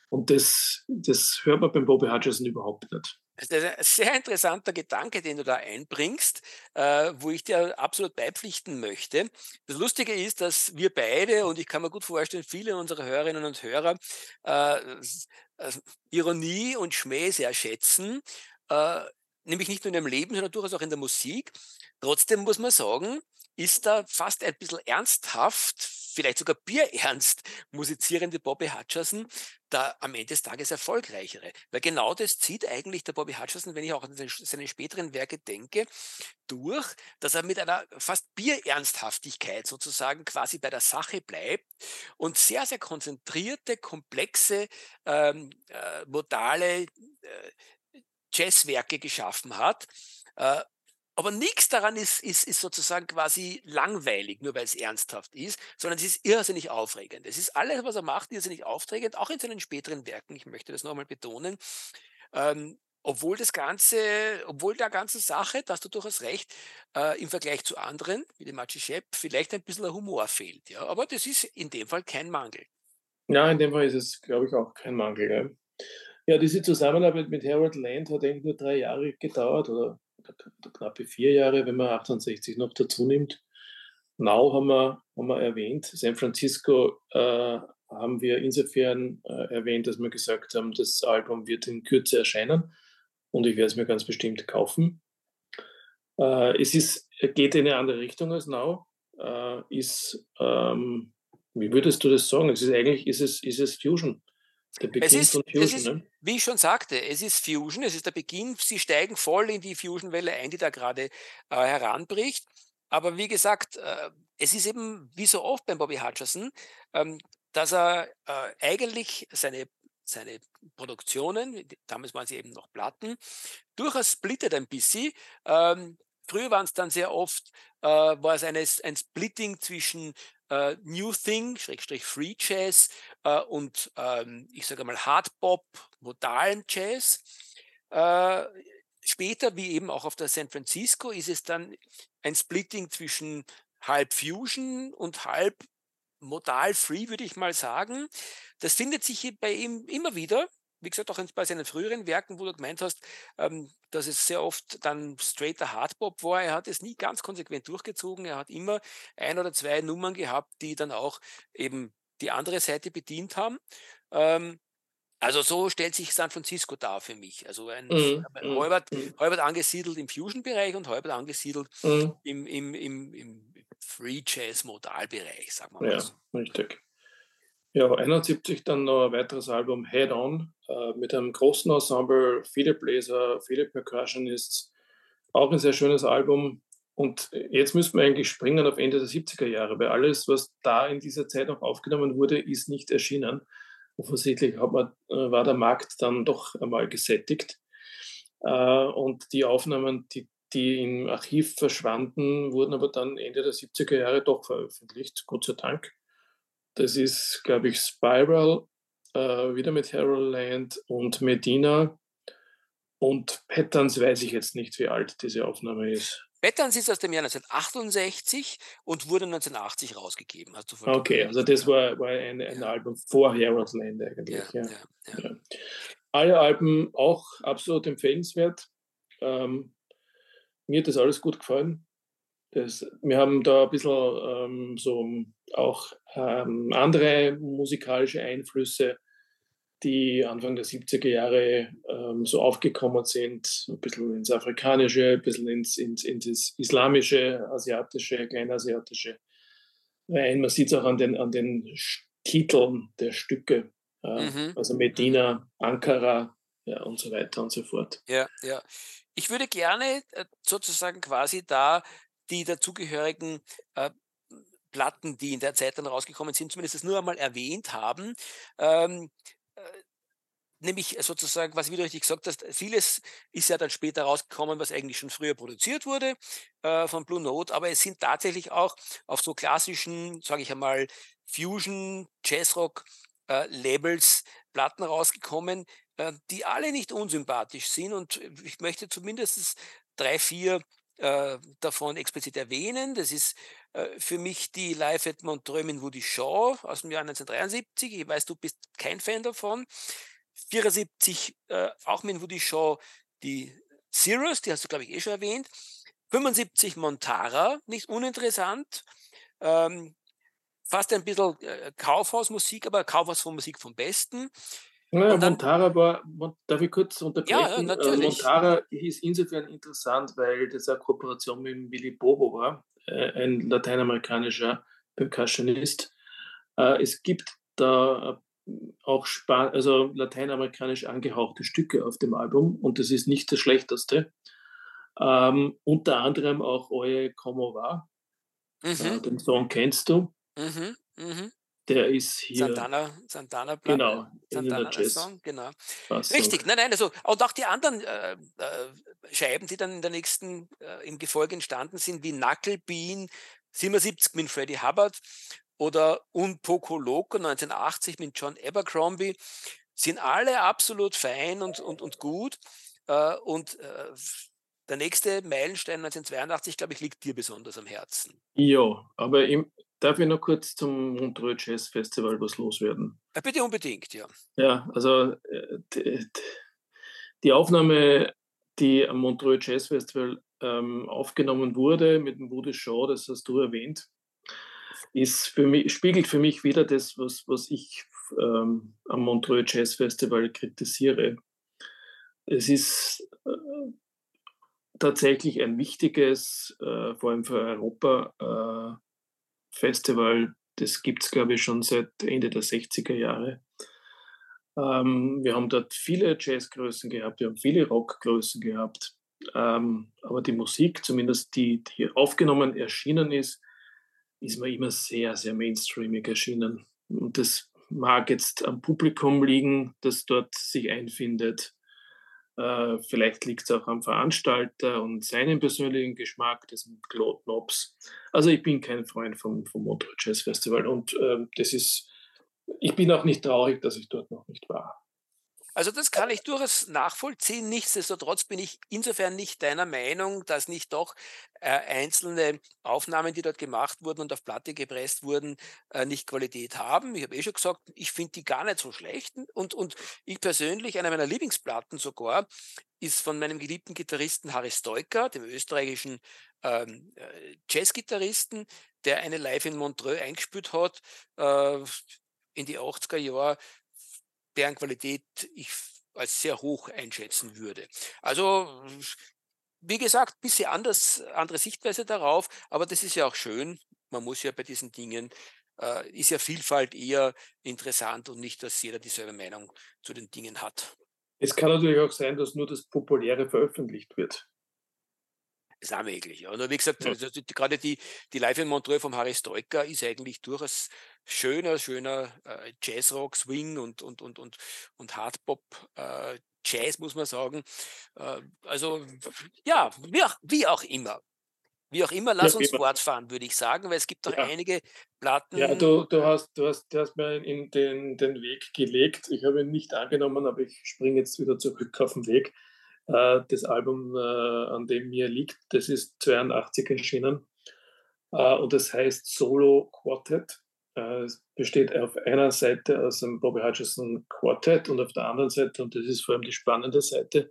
Und das, das hört man beim Bobby Hutcherson überhaupt nicht. Das ist ein sehr interessanter Gedanke, den du da einbringst, äh, wo ich dir absolut beipflichten möchte. Das Lustige ist, dass wir beide, und ich kann mir gut vorstellen, viele unserer Hörerinnen und Hörer, äh, Ironie und Schmäh sehr schätzen, äh, nämlich nicht nur in dem Leben, sondern durchaus auch in der Musik. Trotzdem muss man sagen, ist da fast ein bisschen ernsthaft, vielleicht sogar bierernst musizierende Bobby Hutcherson der am Ende des Tages erfolgreichere. Weil genau das zieht eigentlich der Bobby Hutcherson, wenn ich auch an seine späteren Werke denke, durch, dass er mit einer fast Bierernsthaftigkeit sozusagen quasi bei der Sache bleibt und sehr, sehr konzentrierte, komplexe, ähm, äh, modale äh, Jazzwerke geschaffen hat. Äh, aber nichts daran ist, ist, ist sozusagen quasi langweilig, nur weil es ernsthaft ist, sondern es ist irrsinnig aufregend. Es ist alles, was er macht, irrsinnig aufregend, auch in seinen späteren Werken. Ich möchte das nochmal betonen. Ähm, obwohl das Ganze, obwohl der ganzen Sache, da hast du durchaus recht, äh, im Vergleich zu anderen, wie dem Machi Shep, vielleicht ein bisschen Humor fehlt. Ja? Aber das ist in dem Fall kein Mangel. Ja, in dem Fall ist es, glaube ich, auch kein Mangel. Ja, ja diese Zusammenarbeit mit Harold Land hat eigentlich nur drei Jahre gedauert oder knappe vier Jahre, wenn man 68 noch dazu nimmt. Now haben wir, haben wir erwähnt. San Francisco äh, haben wir insofern äh, erwähnt, dass wir gesagt haben, das Album wird in Kürze erscheinen und ich werde es mir ganz bestimmt kaufen. Äh, es ist, geht in eine andere Richtung als Now. Äh, ist, ähm, wie würdest du das sagen? Es ist eigentlich ist es, ist es Fusion. Der Beginn es ist, von Fusion, ist, ne? Wie ich schon sagte, es ist Fusion, es ist der Beginn, sie steigen voll in die Fusion-Welle ein, die da gerade äh, heranbricht. Aber wie gesagt, äh, es ist eben wie so oft beim Bobby Hutcherson, ähm, dass er äh, eigentlich seine, seine Produktionen, damals waren sie eben noch Platten, durchaus splittet ein bisschen. Ähm, früher waren es dann sehr oft, äh, war es eine, ein Splitting zwischen äh, New Thing, Schrägstrich Free Jazz äh, und ähm, ich sage mal Hardbop, modalen Jazz. Äh, später, wie eben auch auf der San Francisco, ist es dann ein Splitting zwischen halb Fusion und halb modal Free, würde ich mal sagen. Das findet sich bei ihm immer wieder wie gesagt, auch bei seinen früheren Werken, wo du gemeint hast, ähm, dass es sehr oft dann straighter Hardbop war. Er hat es nie ganz konsequent durchgezogen. Er hat immer ein oder zwei Nummern gehabt, die dann auch eben die andere Seite bedient haben. Ähm, also so stellt sich San Francisco dar für mich. Also ein, mhm. ein halbert, mhm. halbert angesiedelt im Fusion-Bereich und halbert angesiedelt mhm. im, im, im, im Free Jazz-Modalbereich, sagen wir mal. Ja, so. richtig. Ja, 71 dann noch ein weiteres Album Head On äh, mit einem großen Ensemble, viele Bläser, viele Percussionists. Auch ein sehr schönes Album. Und jetzt müssen wir eigentlich springen auf Ende der 70er Jahre, weil alles, was da in dieser Zeit noch aufgenommen wurde, ist nicht erschienen. Offensichtlich man, äh, war der Markt dann doch einmal gesättigt. Äh, und die Aufnahmen, die, die im Archiv verschwanden, wurden aber dann Ende der 70er Jahre doch veröffentlicht, Gott sei Dank. Das ist, glaube ich, Spiral, äh, wieder mit Harold Land und Medina. Und Patterns weiß ich jetzt nicht, wie alt diese Aufnahme ist. Patterns ist aus dem Jahr 1968 und wurde 1980 rausgegeben. Hast du okay, also das war, war ein, ein ja. Album vor Heroes Land eigentlich. Ja, ja. Alle Alben auch absolut empfehlenswert. Ähm, mir hat das alles gut gefallen. Das, wir haben da ein bisschen ähm, so auch ähm, andere musikalische Einflüsse die Anfang der 70er Jahre ähm, so aufgekommen sind, ein bisschen ins Afrikanische, ein bisschen ins, ins, ins Islamische, Asiatische, Kleinasiatische rein. Man sieht es auch an den, an den Titeln der Stücke, äh, mhm. also Medina, Ankara ja, und so weiter und so fort. Ja, ja. Ich würde gerne äh, sozusagen quasi da die dazugehörigen äh, Platten, die in der Zeit dann rausgekommen sind, zumindest das nur einmal erwähnt haben. Ähm, nämlich sozusagen, was wie du richtig gesagt hast, vieles ist ja dann später rausgekommen, was eigentlich schon früher produziert wurde äh, von Blue Note, aber es sind tatsächlich auch auf so klassischen, sage ich einmal, Fusion, Jazzrock äh, Labels Platten rausgekommen, äh, die alle nicht unsympathisch sind und ich möchte zumindest drei, vier äh, davon explizit erwähnen. Das ist äh, für mich die Live at Montreux Woody Shaw aus dem Jahr 1973. Ich weiß, du bist kein Fan davon. 74 äh, auch mit Woody Shaw die Zeros, die hast du, glaube ich, eh schon erwähnt. 75 Montara, nicht uninteressant. Ähm, fast ein bisschen äh, Kaufhausmusik, aber Kaufhausmusik vom Besten. Naja, dann, Montara war, darf ich kurz unterbrechen? Ja, äh, natürlich. Montara ist insofern interessant, weil das eine Kooperation mit Willy Bobo war, äh, ein lateinamerikanischer Percussionist. Äh, es gibt da auch Span also lateinamerikanisch angehauchte Stücke auf dem Album und das ist nicht das schlechteste. Ähm, unter anderem auch Oye Como Va. Mhm. Äh, den Song kennst du. Mhm. Mhm. Der ist hier. Santana, Santana. Genau, Santana Song, genau. Richtig, nein, nein, also, und auch die anderen äh, äh, Scheiben, die dann in der nächsten, äh, im Gefolge entstanden sind, wie Knuckle Bean 77 mit Freddie Hubbard oder Un Poco Loco 1980 mit John Abercrombie, sind alle absolut fein und, und, und gut. Äh, und äh, der nächste Meilenstein 1982, glaube ich, liegt dir besonders am Herzen. Ja, aber im, darf ich noch kurz zum Montreux Jazz Festival was loswerden? Ja, bitte unbedingt, ja. Ja, also äh, die, die Aufnahme, die am Montreux Jazz Festival ähm, aufgenommen wurde mit dem Woody Shaw, das hast du erwähnt, ist für mich, spiegelt für mich wieder das, was, was ich ähm, am Montreux Jazz Festival kritisiere. Es ist äh, tatsächlich ein wichtiges, äh, vor allem für Europa, äh, Festival. Das gibt es, glaube ich, schon seit Ende der 60er Jahre. Ähm, wir haben dort viele Jazzgrößen gehabt, wir haben viele Rockgrößen gehabt. Ähm, aber die Musik, zumindest die, die aufgenommen erschienen ist, ist mir immer sehr, sehr mainstreamig erschienen. Und das mag jetzt am Publikum liegen, das dort sich einfindet. Äh, vielleicht liegt es auch am Veranstalter und seinem persönlichen Geschmack, das Claude Knobs. Also ich bin kein Freund vom, vom Motor Jazz Festival und äh, das ist, ich bin auch nicht traurig, dass ich dort noch nicht war. Also das kann ich durchaus nachvollziehen. Nichtsdestotrotz bin ich insofern nicht deiner Meinung, dass nicht doch äh, einzelne Aufnahmen, die dort gemacht wurden und auf Platte gepresst wurden, äh, nicht Qualität haben. Ich habe eh schon gesagt, ich finde die gar nicht so schlecht. Und, und ich persönlich, einer meiner Lieblingsplatten sogar, ist von meinem geliebten Gitarristen Harry Stoiker, dem österreichischen ähm, äh, Jazzgitarristen, der eine Live in Montreux eingespielt hat äh, in die 80er Jahre deren Qualität ich als sehr hoch einschätzen würde. Also, wie gesagt, ein bisschen anders, andere Sichtweise darauf, aber das ist ja auch schön. Man muss ja bei diesen Dingen, äh, ist ja Vielfalt eher interessant und nicht, dass jeder dieselbe Meinung zu den Dingen hat. Es kann natürlich auch sein, dass nur das Populäre veröffentlicht wird. Das ist auch möglich. Ja. Nur wie gesagt, ja. also, gerade die, die Live in Montreux vom Harry Stoiker ist eigentlich durchaus schöner, schöner äh, Jazzrock, Swing und, und, und, und, und Hardpop. Äh, Jazz, muss man sagen. Äh, also, ja, wie auch, wie auch immer. Wie auch immer, lass ja, uns fortfahren, würde ich sagen, weil es gibt doch ja. einige Platten. Ja, du, du, hast, du, hast, du hast mir in den, den Weg gelegt. Ich habe ihn nicht angenommen, aber ich springe jetzt wieder zurück auf den Weg. Äh, das Album, äh, an dem mir liegt, das ist 82 erschienen äh, und das heißt Solo Quartet. Äh, es besteht auf einer Seite aus einem Bobby Hutcherson Quartet und auf der anderen Seite, und das ist vor allem die spannende Seite,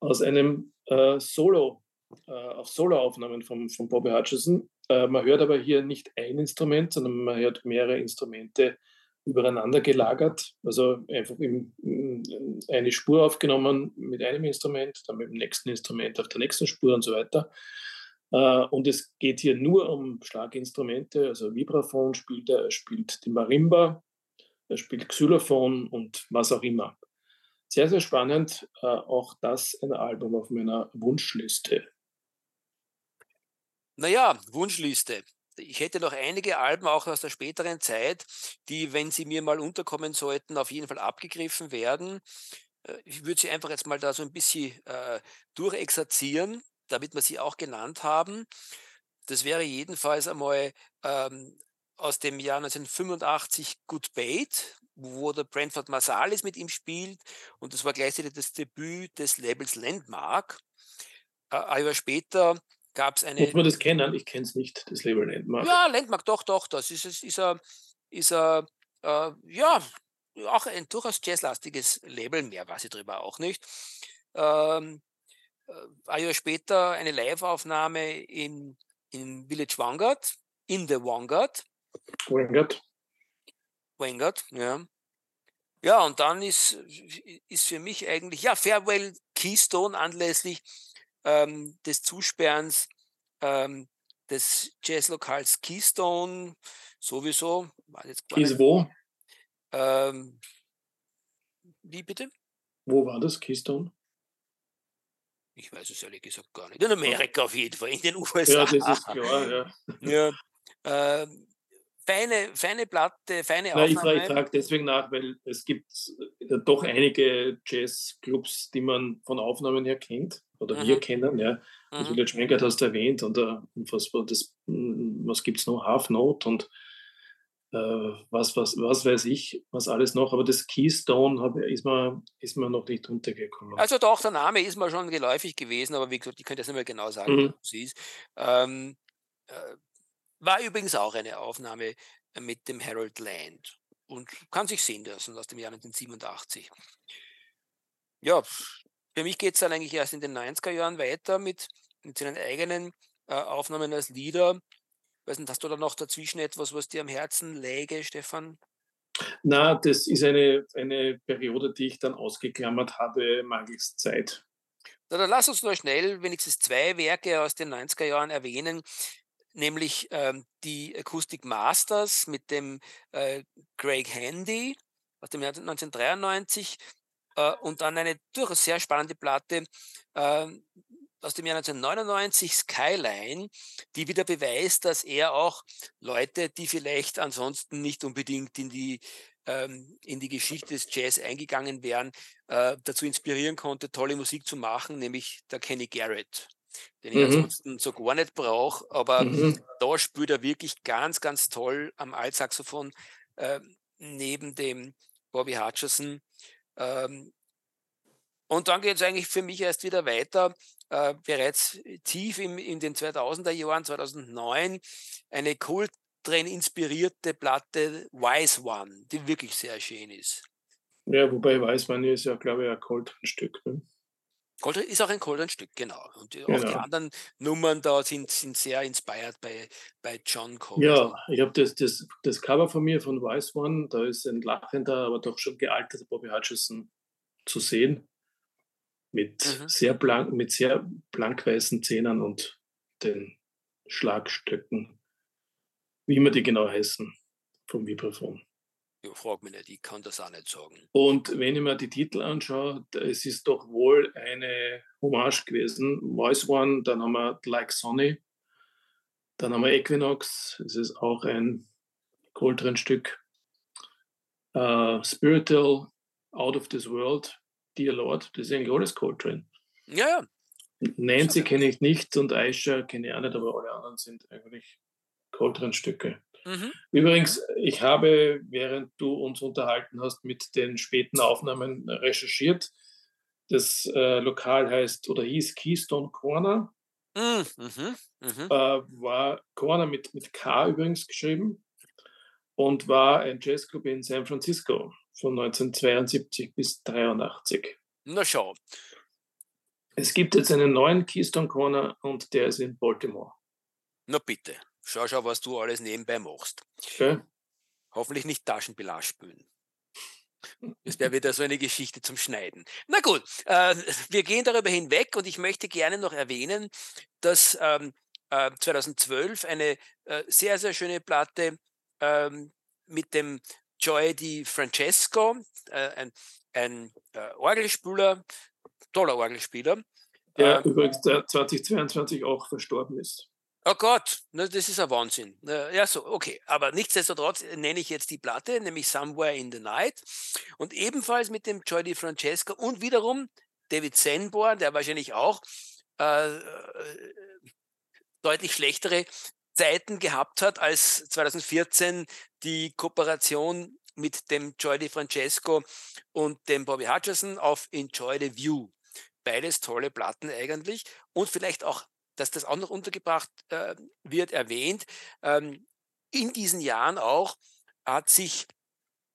aus einem äh, Solo äh, auf Soloaufnahmen von, von Bobby Hutcherson. Äh, man hört aber hier nicht ein Instrument, sondern man hört mehrere Instrumente übereinander gelagert. Also einfach im, eine Spur aufgenommen mit einem Instrument, dann mit dem nächsten Instrument auf der nächsten Spur und so weiter. Äh, und es geht hier nur um Schlaginstrumente, also Vibraphon spielt er, er spielt die Marimba, er spielt Xylophon und was auch immer. Sehr, sehr spannend. Auch das ein Album auf meiner Wunschliste. Naja, Wunschliste. Ich hätte noch einige Alben auch aus der späteren Zeit, die, wenn sie mir mal unterkommen sollten, auf jeden Fall abgegriffen werden. Äh, ich würde sie einfach jetzt mal da so ein bisschen äh, durchexerzieren, damit wir sie auch genannt haben. Das wäre jedenfalls einmal ähm, aus dem Jahr 1985 Good Bait, wo der Brentford Marsalis mit ihm spielt. Und das war gleichzeitig das Debüt des Labels Landmark. Äh, ein Jahr später gab es eine. Muss man das kennen? Ich kenne es nicht, das Label Landmark. Ja, Landmark, doch, doch. Das ist, ist, ist, ein, ist ein, äh, ja, auch ein durchaus jazzlastiges Label, mehr weiß ich darüber auch nicht. Ähm, äh, ein Jahr später eine Live-Aufnahme in, in Village Vanguard, in the Vanguard. Vanguard. Vanguard, ja. Ja, und dann ist, ist für mich eigentlich, ja, Farewell Keystone anlässlich ähm, des Zusperrens ähm, des Jazzlokals Keystone sowieso. Keys wo? Ähm, wie bitte? Wo war das, Keystone? Ich weiß es ehrlich gesagt gar nicht. In Amerika auf jeden Fall, in den USA. Ja, das ist klar, ja. ja ähm, feine, feine Platte, feine Nein, Aufnahme. Ich, frage deswegen nach, weil es gibt äh, doch einige Jazzclubs, die man von Aufnahmen her kennt oder mhm. wir kennen. Ja. Mhm. Also Village Vanguard hast du erwähnt und uh, was, das, hm, was gibt es noch? Half Note und was, was, was weiß ich, was alles noch. Aber das Keystone hab, ist, mir, ist mir noch nicht untergekommen. Also doch, der Name ist mir schon geläufig gewesen, aber wie gesagt, ich könnte jetzt nicht mehr genau sagen, mhm. was es ist. Ähm, äh, war übrigens auch eine Aufnahme mit dem Harold Land und kann sich sehen lassen aus dem Jahr 1987. Ja, für mich geht es dann eigentlich erst in den 90er Jahren weiter mit, mit seinen eigenen äh, Aufnahmen als Lieder. Weiß nicht, hast du da noch dazwischen etwas, was dir am Herzen läge, Stefan? Na, das ist eine, eine Periode, die ich dann ausgeklammert habe, mangels Zeit. Na, dann lass uns nur schnell wenigstens zwei Werke aus den 90er Jahren erwähnen, nämlich ähm, die Acoustic Masters mit dem äh, Greg Handy aus dem Jahr 1993 äh, und dann eine durchaus sehr spannende Platte äh, aus dem Jahr 1999, Skyline, die wieder beweist, dass er auch Leute, die vielleicht ansonsten nicht unbedingt in die ähm, in die Geschichte des Jazz eingegangen wären, äh, dazu inspirieren konnte, tolle Musik zu machen, nämlich der Kenny Garrett, den ich mhm. ansonsten so gar nicht brauche, aber mhm. da spielt er wirklich ganz, ganz toll am Altsaxophon äh, neben dem Bobby Hutcherson. Ähm, und dann geht es eigentlich für mich erst wieder weiter. Äh, bereits tief im, in den 2000er Jahren, 2009, eine Coltrane inspirierte Platte Wise One, die wirklich sehr schön ist. Ja, wobei Wise One ist ja, glaube ich, ein Coltrane-Stück. Ne? Coltrane ist auch ein Coltrane-Stück, genau. Und genau. auch die genau. anderen Nummern da sind, sind sehr inspired bei, bei John Coltrane. Ja, ich habe das, das, das Cover von mir von Wise One, da ist ein lachender, aber doch schon gealterter Bobby Hutcherson zu sehen. Mit, mhm. sehr blank, mit sehr blankweißen Zähnen und den Schlagstöcken, wie immer die genau heißen, vom Vibraphon. Ja, frag mich nicht, ich kann das auch nicht sagen. Und wenn ich mir die Titel anschaue, es ist doch wohl eine Hommage gewesen. Voice One, dann haben wir Like Sonny, dann haben wir Equinox, es ist auch ein Coltrane-Stück. Uh, Spiritual, Out of This World, Dear Lord, das ist eigentlich alles Coltrane. Ja, Nancy kenne ich nicht und Aisha kenne ich auch nicht, aber alle anderen sind eigentlich Coltrane-Stücke. Mhm. Übrigens, ich habe, während du uns unterhalten hast, mit den späten Aufnahmen recherchiert. Das äh, Lokal heißt oder hieß Keystone Corner. Mhm. Mhm. mhm. Äh, war Corner mit, mit K übrigens geschrieben und war ein Jazzclub in San Francisco von 1972 bis 1983. Na schau. Es gibt jetzt einen neuen Keystone Corner und der ist in Baltimore. Na bitte, schau, schau, was du alles nebenbei machst. Okay. Hoffentlich nicht Taschenbelag spülen. Das wäre wieder so eine Geschichte zum Schneiden. Na gut, äh, wir gehen darüber hinweg und ich möchte gerne noch erwähnen, dass ähm, äh, 2012 eine äh, sehr, sehr schöne Platte ähm, mit dem Joy Di Francesco, äh, ein, ein äh, Orgelspieler, toller Orgelspieler. Der ähm, übrigens 2022 auch verstorben ist. Oh Gott, das ist ein Wahnsinn. Ja, so, okay. Aber nichtsdestotrotz nenne ich jetzt die Platte, nämlich Somewhere in the Night. Und ebenfalls mit dem Joy Di Francesco und wiederum David Sanborn, der wahrscheinlich auch äh, äh deutlich schlechtere Zeiten gehabt hat als 2014 die Kooperation mit dem Joy Di Francesco und dem Bobby Hutcherson auf Enjoy the View. Beides tolle Platten eigentlich und vielleicht auch, dass das auch noch untergebracht äh, wird, erwähnt. Ähm, in diesen Jahren auch hat sich,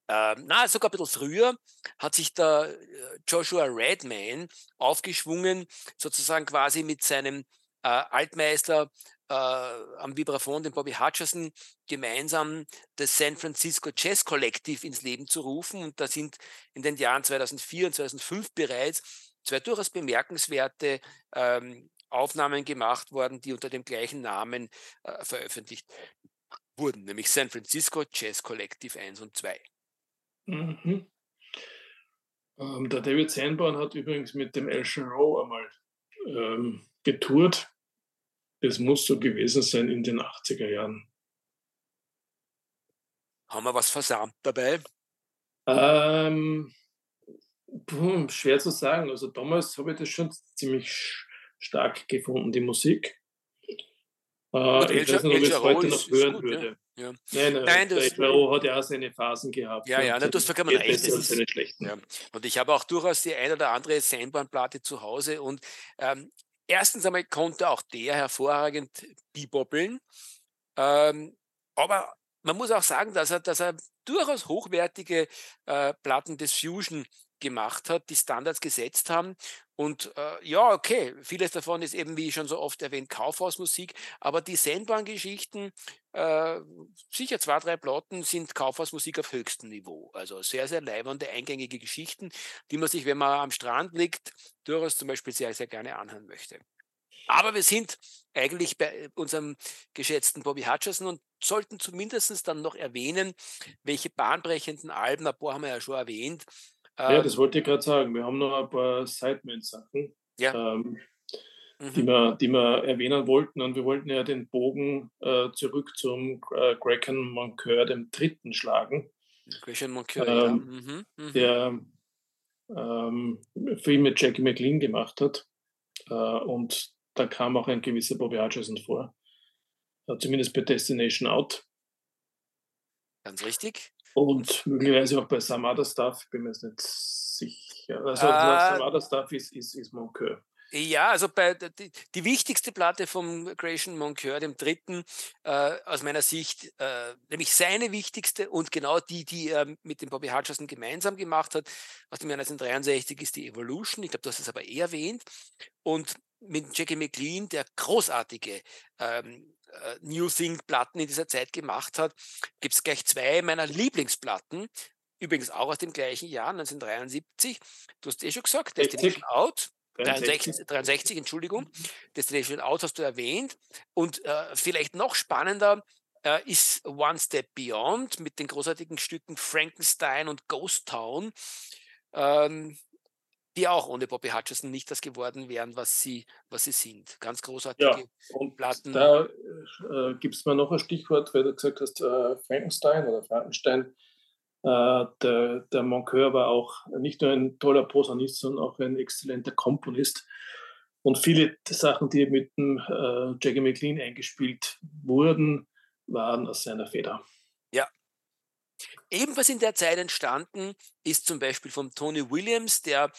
äh, na, sogar ein bisschen früher, hat sich der äh, Joshua Redman aufgeschwungen, sozusagen quasi mit seinem äh, Altmeister äh, am Vibraphon, den Bobby Hutcherson, gemeinsam das San Francisco Jazz Collective ins Leben zu rufen. Und da sind in den Jahren 2004 und 2005 bereits zwei durchaus bemerkenswerte ähm, Aufnahmen gemacht worden, die unter dem gleichen Namen äh, veröffentlicht wurden, nämlich San Francisco Jazz Collective 1 und 2. Mhm. Ähm, der David Sanborn hat übrigens mit dem El Rowe einmal ähm, getourt es muss so gewesen sein in den 80er Jahren. Haben wir was versammelt dabei? Ähm, puh, schwer zu sagen. Also damals habe ich das schon ziemlich stark gefunden, die Musik. Äh, ich weiß nicht, ob ich es heute noch hören gut, würde. Ja. Ja. Nein, nein, nein das, hat ja auch seine Phasen gehabt. Ja, ja, na, du hast vollkommen recht. Das seine schlechten. Ja. Und ich habe auch durchaus die ein oder andere Seinbahnplatte zu Hause und ähm, erstens einmal konnte auch der hervorragend bebobbeln. Ähm, aber man muss auch sagen, dass er, dass er durchaus hochwertige äh, Platten des Fusion gemacht hat, die Standards gesetzt haben. Und äh, ja, okay, vieles davon ist eben, wie schon so oft erwähnt, Kaufhausmusik, aber die Sendbahn-Geschichten, äh, sicher zwei, drei Platten sind Kaufhausmusik auf höchstem Niveau. Also sehr, sehr leibende, eingängige Geschichten, die man sich, wenn man am Strand liegt, durchaus zum Beispiel sehr, sehr gerne anhören möchte. Aber wir sind eigentlich bei unserem geschätzten Bobby Hutcherson und sollten zumindest dann noch erwähnen, welche bahnbrechenden Alben, ein paar haben wir ja schon erwähnt, ja, das ähm wollte ich gerade sagen. Wir haben noch ein paar Sideman-Sachen, ja. ähm, mhm. die, wir, die wir erwähnen wollten. Und wir wollten ja den Bogen äh, zurück zum äh, Grecan Moncur, dem dritten, schlagen. Grecan Moncur, ähm, ja. Mhm. Mhm. Der ähm, Film mit Jackie McLean gemacht hat. Äh, und da kam auch ein gewisser Bobby Hutcherson vor. Äh, zumindest bei Destination Out. Ganz richtig. Und möglicherweise auch bei Some Other Stuff, bin mir jetzt nicht sicher. Also Some Other Stuff ist, ist, ist Moncur. Ja, also bei die, die, wichtigste Platte vom Gratian Moncur, dem dritten, äh, aus meiner Sicht, äh, nämlich seine wichtigste und genau die, die er mit dem Bobby Hutcherson gemeinsam gemacht hat, aus dem Jahr 1963 ist die Evolution. Ich glaube, du hast es aber eh erwähnt. Und mit Jackie McLean, der großartige ähm, äh, New Thing-Platten in dieser Zeit gemacht hat, gibt es gleich zwei meiner Lieblingsplatten, übrigens auch aus dem gleichen Jahr, 1973. Du hast eh schon gesagt, Destination Out. 63, 63, Entschuldigung. Mhm. Destination Out hast du erwähnt. Und äh, vielleicht noch spannender äh, ist One Step Beyond mit den großartigen Stücken Frankenstein und Ghost Town. Ähm, die auch ohne Bobby Hutcherson nicht das geworden wären, was sie, was sie sind. Ganz großartige ja, und Platten. Da äh, gibt es mir noch ein Stichwort, weil du gesagt hast, äh, Frankenstein oder Frankenstein. Äh, der, der Moncur war auch nicht nur ein toller Posaunist, sondern auch ein exzellenter Komponist. Und viele Sachen, die mit dem äh, Jackie McLean eingespielt wurden, waren aus seiner Feder. Ebenfalls in der Zeit entstanden ist zum Beispiel von Tony Williams, der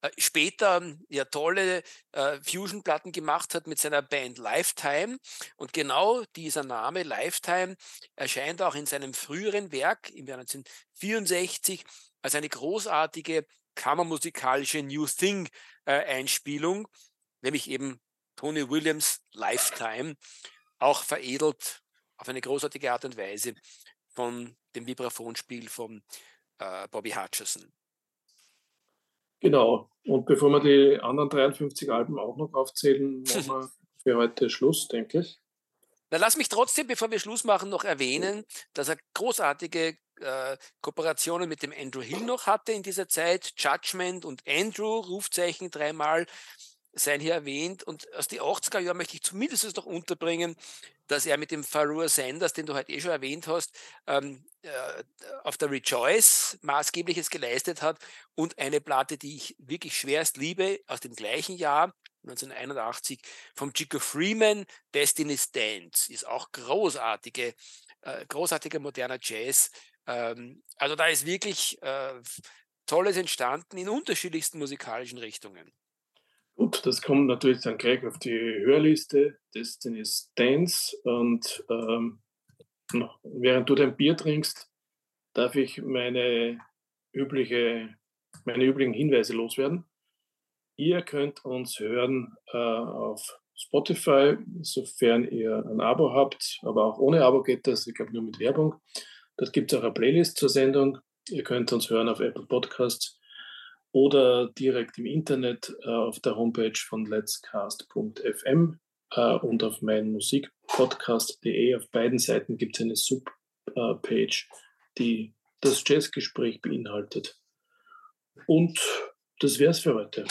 äh, später ja tolle äh, Fusion-Platten gemacht hat mit seiner Band Lifetime. Und genau dieser Name Lifetime erscheint auch in seinem früheren Werk im Jahr 1964 als eine großartige kammermusikalische New Thing-Einspielung, äh, nämlich eben Tony Williams Lifetime, auch veredelt auf eine großartige Art und Weise von dem Vibraphonspiel von äh, Bobby Hutcherson. Genau. Und bevor wir die anderen 53 Alben auch noch aufzählen, machen wir für heute Schluss, denke ich. Na, lass mich trotzdem, bevor wir Schluss machen, noch erwähnen, dass er großartige äh, Kooperationen mit dem Andrew Hill noch hatte in dieser Zeit. Judgment und Andrew, Rufzeichen dreimal seien hier erwähnt. Und aus den 80er Jahren möchte ich zumindest noch unterbringen, dass er mit dem Farua Sanders, den du heute eh schon erwähnt hast, ähm, äh, auf der Rejoice maßgebliches geleistet hat und eine Platte, die ich wirklich schwerst liebe, aus dem gleichen Jahr, 1981, vom Chico Freeman, Destiny's Dance, ist auch großartige, äh, großartiger moderner Jazz. Ähm, also da ist wirklich äh, Tolles entstanden in unterschiedlichsten musikalischen Richtungen. Gut, das kommt natürlich dann gleich auf die Hörliste Destiny's Dance. Und ähm, während du dein Bier trinkst, darf ich meine, übliche, meine üblichen Hinweise loswerden. Ihr könnt uns hören äh, auf Spotify, sofern ihr ein Abo habt, aber auch ohne Abo geht das, ich glaube nur mit Werbung. Das gibt es auch eine Playlist zur Sendung. Ihr könnt uns hören auf Apple Podcasts oder direkt im Internet äh, auf der Homepage von letscast.fm äh, und auf meinmusikpodcast.de. Auf beiden Seiten gibt es eine Subpage, die das Jazzgespräch beinhaltet. Und das wäre es für heute.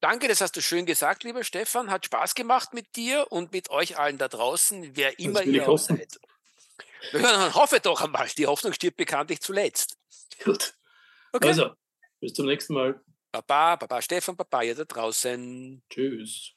Danke, das hast du schön gesagt, lieber Stefan. Hat Spaß gemacht mit dir und mit euch allen da draußen, wer immer ihr auch seid. Ich hoffe doch einmal, die Hoffnung stirbt bekanntlich zuletzt. Gut. Okay. Also, bis zum nächsten Mal. Baba, Baba, Stefan, Baba, ihr da draußen. Tschüss.